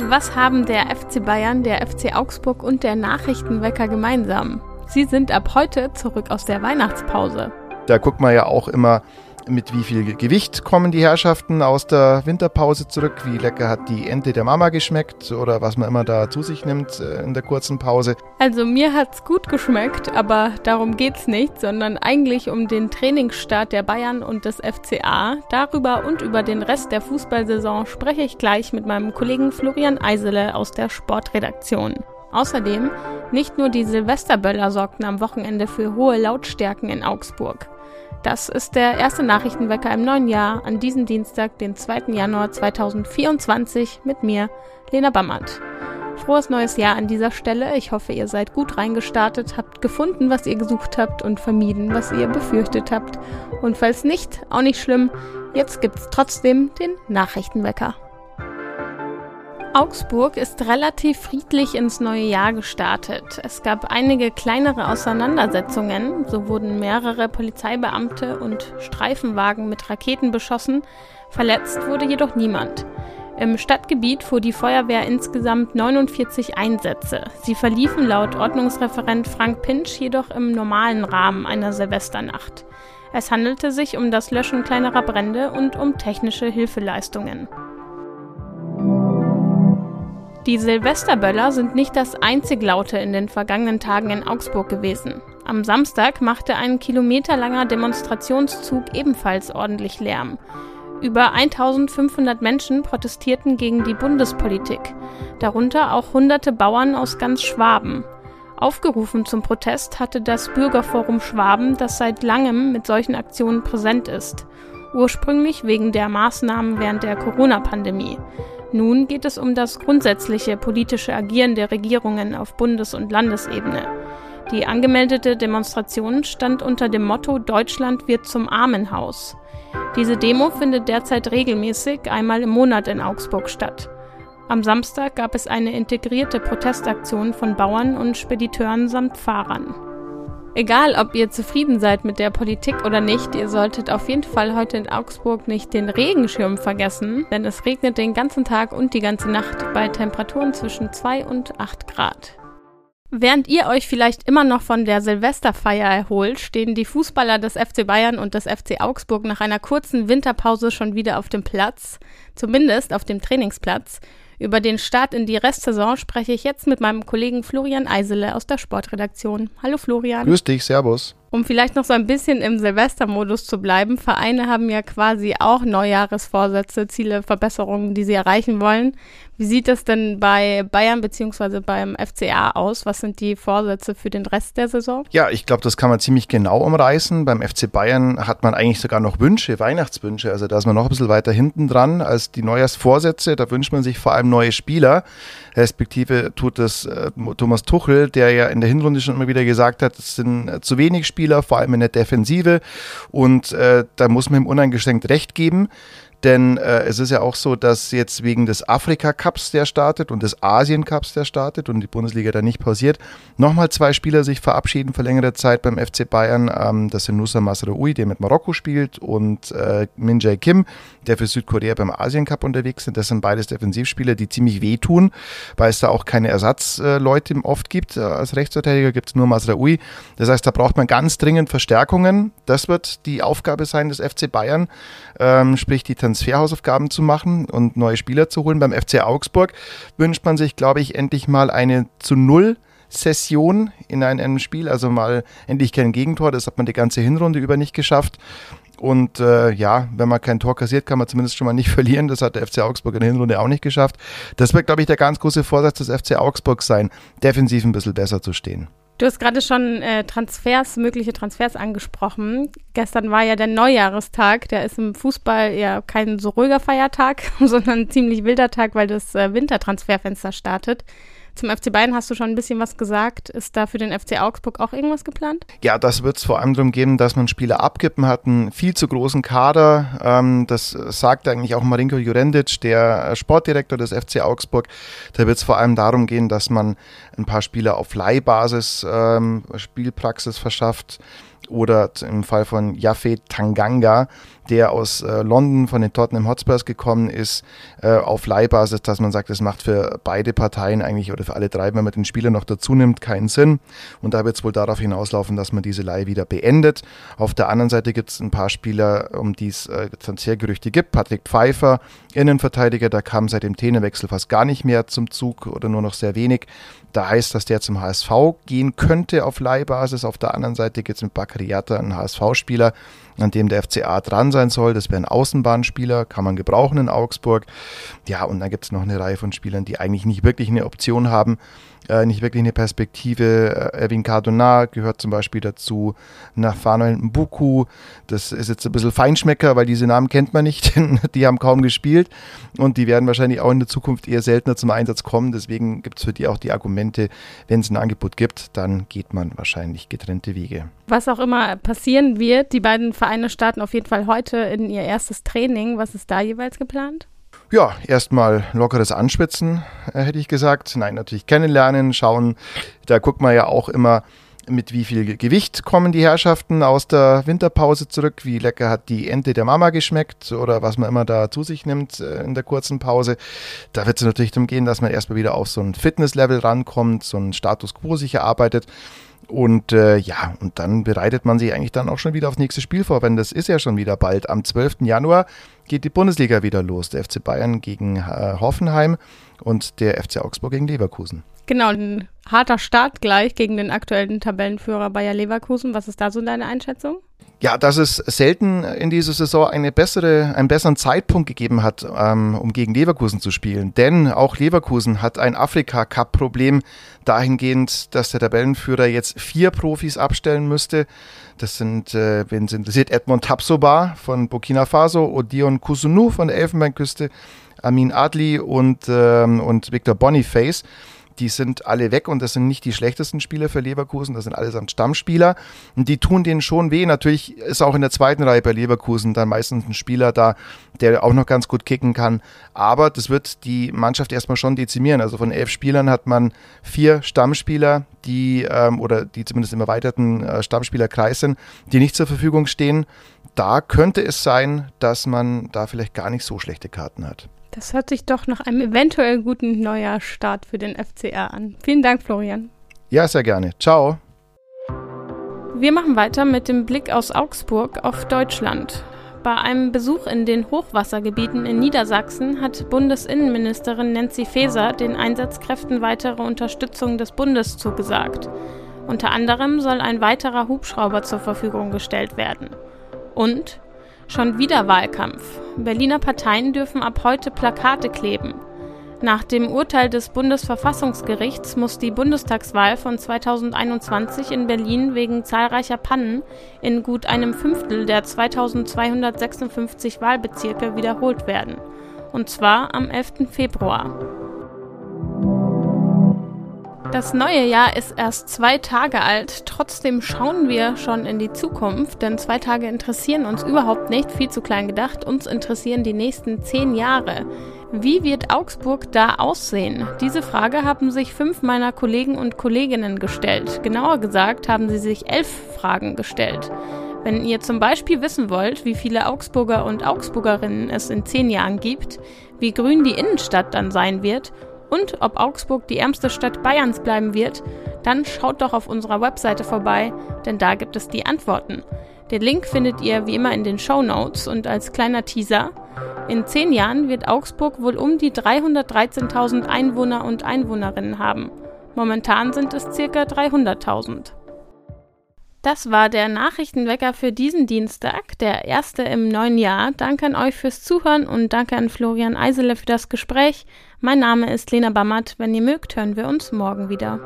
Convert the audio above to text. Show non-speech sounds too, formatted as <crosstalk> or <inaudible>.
Was haben der FC Bayern, der FC Augsburg und der Nachrichtenwecker gemeinsam? Sie sind ab heute zurück aus der Weihnachtspause. Da guckt man ja auch immer mit wie viel Gewicht kommen die Herrschaften aus der Winterpause zurück, wie lecker hat die Ente der Mama geschmeckt oder was man immer da zu sich nimmt äh, in der kurzen Pause. Also mir hat's gut geschmeckt, aber darum geht's nicht, sondern eigentlich um den Trainingsstart der Bayern und des FCA. Darüber und über den Rest der Fußballsaison spreche ich gleich mit meinem Kollegen Florian Eisele aus der Sportredaktion. Außerdem, nicht nur die Silvesterböller sorgten am Wochenende für hohe Lautstärken in Augsburg. Das ist der erste Nachrichtenwecker im neuen Jahr an diesem Dienstag, den 2. Januar 2024 mit mir, Lena Bammert. Frohes neues Jahr an dieser Stelle. Ich hoffe, ihr seid gut reingestartet, habt gefunden, was ihr gesucht habt und vermieden, was ihr befürchtet habt. Und falls nicht, auch nicht schlimm, jetzt gibt's trotzdem den Nachrichtenwecker. Augsburg ist relativ friedlich ins neue Jahr gestartet. Es gab einige kleinere Auseinandersetzungen. So wurden mehrere Polizeibeamte und Streifenwagen mit Raketen beschossen. Verletzt wurde jedoch niemand. Im Stadtgebiet fuhr die Feuerwehr insgesamt 49 Einsätze. Sie verliefen laut Ordnungsreferent Frank Pinsch jedoch im normalen Rahmen einer Silvesternacht. Es handelte sich um das Löschen kleinerer Brände und um technische Hilfeleistungen. Die Silvesterböller sind nicht das einzig Laute in den vergangenen Tagen in Augsburg gewesen. Am Samstag machte ein kilometerlanger Demonstrationszug ebenfalls ordentlich Lärm. Über 1500 Menschen protestierten gegen die Bundespolitik, darunter auch hunderte Bauern aus ganz Schwaben. Aufgerufen zum Protest hatte das Bürgerforum Schwaben, das seit langem mit solchen Aktionen präsent ist. Ursprünglich wegen der Maßnahmen während der Corona-Pandemie. Nun geht es um das grundsätzliche politische Agieren der Regierungen auf Bundes- und Landesebene. Die angemeldete Demonstration stand unter dem Motto Deutschland wird zum Armenhaus. Diese Demo findet derzeit regelmäßig einmal im Monat in Augsburg statt. Am Samstag gab es eine integrierte Protestaktion von Bauern und Spediteuren samt Fahrern. Egal, ob ihr zufrieden seid mit der Politik oder nicht, ihr solltet auf jeden Fall heute in Augsburg nicht den Regenschirm vergessen, denn es regnet den ganzen Tag und die ganze Nacht bei Temperaturen zwischen 2 und 8 Grad. Während ihr euch vielleicht immer noch von der Silvesterfeier erholt, stehen die Fußballer des FC Bayern und des FC Augsburg nach einer kurzen Winterpause schon wieder auf dem Platz, zumindest auf dem Trainingsplatz. Über den Start in die Restsaison spreche ich jetzt mit meinem Kollegen Florian Eisele aus der Sportredaktion. Hallo Florian. Grüß dich, Servus. Um vielleicht noch so ein bisschen im Silvestermodus zu bleiben, Vereine haben ja quasi auch Neujahresvorsätze, Ziele, Verbesserungen, die sie erreichen wollen. Wie sieht das denn bei Bayern bzw. beim FCA aus? Was sind die Vorsätze für den Rest der Saison? Ja, ich glaube, das kann man ziemlich genau umreißen. Beim FC Bayern hat man eigentlich sogar noch Wünsche, Weihnachtswünsche. Also da ist man noch ein bisschen weiter hinten dran als die Neujahrsvorsätze. Da wünscht man sich vor allem neue Spieler. Respektive tut das äh, Thomas Tuchel, der ja in der Hinrunde schon immer wieder gesagt hat, es sind äh, zu wenig Spieler, vor allem in der Defensive. Und äh, da muss man ihm uneingeschränkt recht geben. Denn äh, es ist ja auch so, dass jetzt wegen des Afrika-Cups, der startet, und des Asien-Cups, der startet und die Bundesliga da nicht pausiert, nochmal zwei Spieler sich verabschieden für längere Zeit beim FC Bayern. Ähm, das sind Nusa Masraoui, der mit Marokko spielt, und äh, Min Jae Kim, der für Südkorea beim Asien-Cup unterwegs sind. Das sind beides Defensivspieler, die ziemlich wehtun, weil es da auch keine Ersatzleute oft gibt. Äh, als Rechtsverteidiger gibt es nur Masraoui. Das heißt, da braucht man ganz dringend Verstärkungen. Das wird die Aufgabe sein des FC Bayern, ähm, sprich die Trans Transferhausaufgaben zu machen und neue Spieler zu holen. Beim FC Augsburg wünscht man sich, glaube ich, endlich mal eine zu Null Session in einem Spiel, also mal endlich kein Gegentor. Das hat man die ganze Hinrunde über nicht geschafft. Und äh, ja, wenn man kein Tor kassiert, kann man zumindest schon mal nicht <laughs> verlieren. Das hat der FC Augsburg in der Hinrunde auch nicht geschafft. Das wird, glaube ich, der ganz große Vorsatz des FC Augsburg sein, defensiv ein bisschen besser zu stehen. Du hast gerade schon äh, Transfers, mögliche Transfers angesprochen. Gestern war ja der Neujahrestag. Der ist im Fußball ja kein so ruhiger Feiertag, <laughs> sondern ein ziemlich wilder Tag, weil das äh, Wintertransferfenster startet. Zum FC Bayern hast du schon ein bisschen was gesagt. Ist da für den FC Augsburg auch irgendwas geplant? Ja, das wird es vor allem darum gehen, dass man Spieler. Man hat einen viel zu großen Kader. Ähm, das sagt eigentlich auch Marinko Jurendic, der Sportdirektor des FC Augsburg. Da wird es vor allem darum gehen, dass man ein paar Spieler auf Leihbasis ähm, Spielpraxis verschafft oder im Fall von Jaffe Tanganga, der aus äh, London von den Tottenham Hotspurs gekommen ist, äh, auf Leihbasis, dass man sagt, das macht für beide Parteien eigentlich oder für alle drei, wenn man den Spieler noch dazu nimmt, keinen Sinn. Und da wird es wohl darauf hinauslaufen, dass man diese Leihe wieder beendet. Auf der anderen Seite gibt es ein paar Spieler, um die es äh, Transfergerüchte gibt. Patrick Pfeiffer, Innenverteidiger, da kam seit dem Tenewechsel fast gar nicht mehr zum Zug oder nur noch sehr wenig. Da heißt, dass der zum HSV gehen könnte auf Leihbasis. Auf der anderen Seite gibt es mit Bakariata einen HSV-Spieler, an dem der FCA dran sein soll. Das wäre ein Außenbahnspieler, kann man gebrauchen in Augsburg. Ja, und dann gibt es noch eine Reihe von Spielern, die eigentlich nicht wirklich eine Option haben äh, nicht wirklich eine Perspektive. Äh, Erwin Cardona gehört zum Beispiel dazu, Nathanael Mbuku, das ist jetzt ein bisschen Feinschmecker, weil diese Namen kennt man nicht, <laughs> die haben kaum gespielt und die werden wahrscheinlich auch in der Zukunft eher seltener zum Einsatz kommen. Deswegen gibt es für die auch die Argumente, wenn es ein Angebot gibt, dann geht man wahrscheinlich getrennte Wege. Was auch immer passieren wird, die beiden Vereine starten auf jeden Fall heute in ihr erstes Training. Was ist da jeweils geplant? Ja, erstmal lockeres Anschwitzen, äh, hätte ich gesagt. Nein, natürlich kennenlernen, schauen. Da guckt man ja auch immer, mit wie viel Gewicht kommen die Herrschaften aus der Winterpause zurück, wie lecker hat die Ente der Mama geschmeckt oder was man immer da zu sich nimmt äh, in der kurzen Pause. Da wird es natürlich darum gehen, dass man erstmal wieder auf so ein Fitnesslevel rankommt, so ein Status quo sich erarbeitet. Und äh, ja, und dann bereitet man sich eigentlich dann auch schon wieder aufs nächste Spiel vor, denn das ist ja schon wieder bald. Am 12. Januar geht die Bundesliga wieder los. Der FC Bayern gegen äh, Hoffenheim und der FC Augsburg gegen Leverkusen. Genau, ein harter Start gleich gegen den aktuellen Tabellenführer Bayer Leverkusen. Was ist da so deine Einschätzung? Ja, dass es selten in dieser Saison eine bessere, einen besseren Zeitpunkt gegeben hat, ähm, um gegen Leverkusen zu spielen. Denn auch Leverkusen hat ein Afrika-Cup-Problem dahingehend, dass der Tabellenführer jetzt vier Profis abstellen müsste. Das sind, äh, wen es interessiert, Edmond Tapsoba von Burkina Faso, Odion Kusunu von der Elfenbeinküste, Amin Adli und, ähm, und Victor Boniface die sind alle weg und das sind nicht die schlechtesten Spieler für Leverkusen, das sind allesamt Stammspieler und die tun denen schon weh. Natürlich ist auch in der zweiten Reihe bei Leverkusen dann meistens ein Spieler da, der auch noch ganz gut kicken kann, aber das wird die Mannschaft erstmal schon dezimieren. Also von elf Spielern hat man vier Stammspieler, die ähm, oder die zumindest im erweiterten äh, Stammspielerkreis sind, die nicht zur Verfügung stehen. Da könnte es sein, dass man da vielleicht gar nicht so schlechte Karten hat. Das hört sich doch nach einem eventuell guten Neujahrstart für den FCR an. Vielen Dank, Florian. Ja, sehr gerne. Ciao. Wir machen weiter mit dem Blick aus Augsburg auf Deutschland. Bei einem Besuch in den Hochwassergebieten in Niedersachsen hat Bundesinnenministerin Nancy Faeser den Einsatzkräften weitere Unterstützung des Bundes zugesagt. Unter anderem soll ein weiterer Hubschrauber zur Verfügung gestellt werden. Und Schon wieder Wahlkampf. Berliner Parteien dürfen ab heute Plakate kleben. Nach dem Urteil des Bundesverfassungsgerichts muss die Bundestagswahl von 2021 in Berlin wegen zahlreicher Pannen in gut einem Fünftel der 2256 Wahlbezirke wiederholt werden. Und zwar am 11. Februar. Das neue Jahr ist erst zwei Tage alt, trotzdem schauen wir schon in die Zukunft, denn zwei Tage interessieren uns überhaupt nicht, viel zu klein gedacht, uns interessieren die nächsten zehn Jahre. Wie wird Augsburg da aussehen? Diese Frage haben sich fünf meiner Kollegen und Kolleginnen gestellt. Genauer gesagt haben sie sich elf Fragen gestellt. Wenn ihr zum Beispiel wissen wollt, wie viele Augsburger und Augsburgerinnen es in zehn Jahren gibt, wie grün die Innenstadt dann sein wird und ob Augsburg die ärmste Stadt Bayerns bleiben wird, dann schaut doch auf unserer Webseite vorbei, denn da gibt es die Antworten. Den Link findet ihr wie immer in den Show Notes und als kleiner Teaser. In zehn Jahren wird Augsburg wohl um die 313.000 Einwohner und Einwohnerinnen haben. Momentan sind es ca. 300.000. Das war der Nachrichtenwecker für diesen Dienstag, der erste im neuen Jahr. Danke an euch fürs Zuhören und danke an Florian Eisele für das Gespräch. Mein Name ist Lena Bammert. Wenn ihr mögt, hören wir uns morgen wieder.